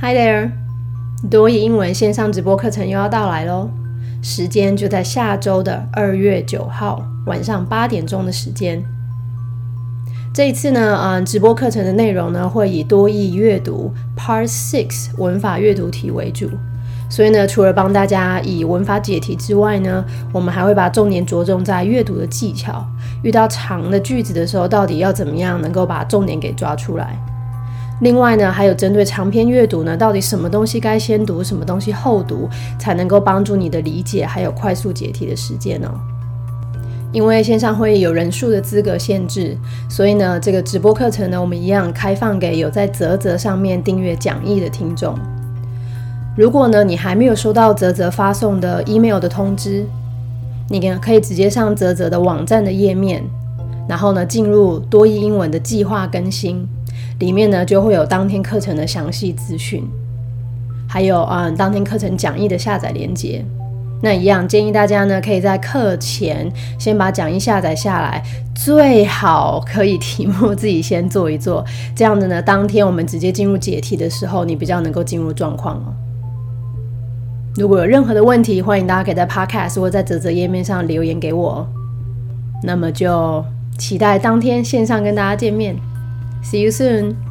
Hi there，多益英文线上直播课程又要到来喽，时间就在下周的二月九号晚上八点钟的时间。这一次呢，嗯，直播课程的内容呢会以多益阅读 Part Six 文法阅读题为主，所以呢，除了帮大家以文法解题之外呢，我们还会把重点着重在阅读的技巧，遇到长的句子的时候，到底要怎么样能够把重点给抓出来。另外呢，还有针对长篇阅读呢，到底什么东西该先读，什么东西后读，才能够帮助你的理解，还有快速解题的时间呢？因为线上会议有人数的资格限制，所以呢，这个直播课程呢，我们一样开放给有在泽泽上面订阅讲义的听众。如果呢，你还没有收到泽泽发送的 email 的通知，你可以直接上泽泽的网站的页面，然后呢，进入多益英文的计划更新。里面呢就会有当天课程的详细资讯，还有嗯当天课程讲义的下载链接。那一样建议大家呢可以在课前先把讲义下载下来，最好可以题目自己先做一做，这样子呢当天我们直接进入解题的时候，你比较能够进入状况哦。如果有任何的问题，欢迎大家可以在 Podcast 或在泽泽页面上留言给我。那么就期待当天线上跟大家见面。See you soon.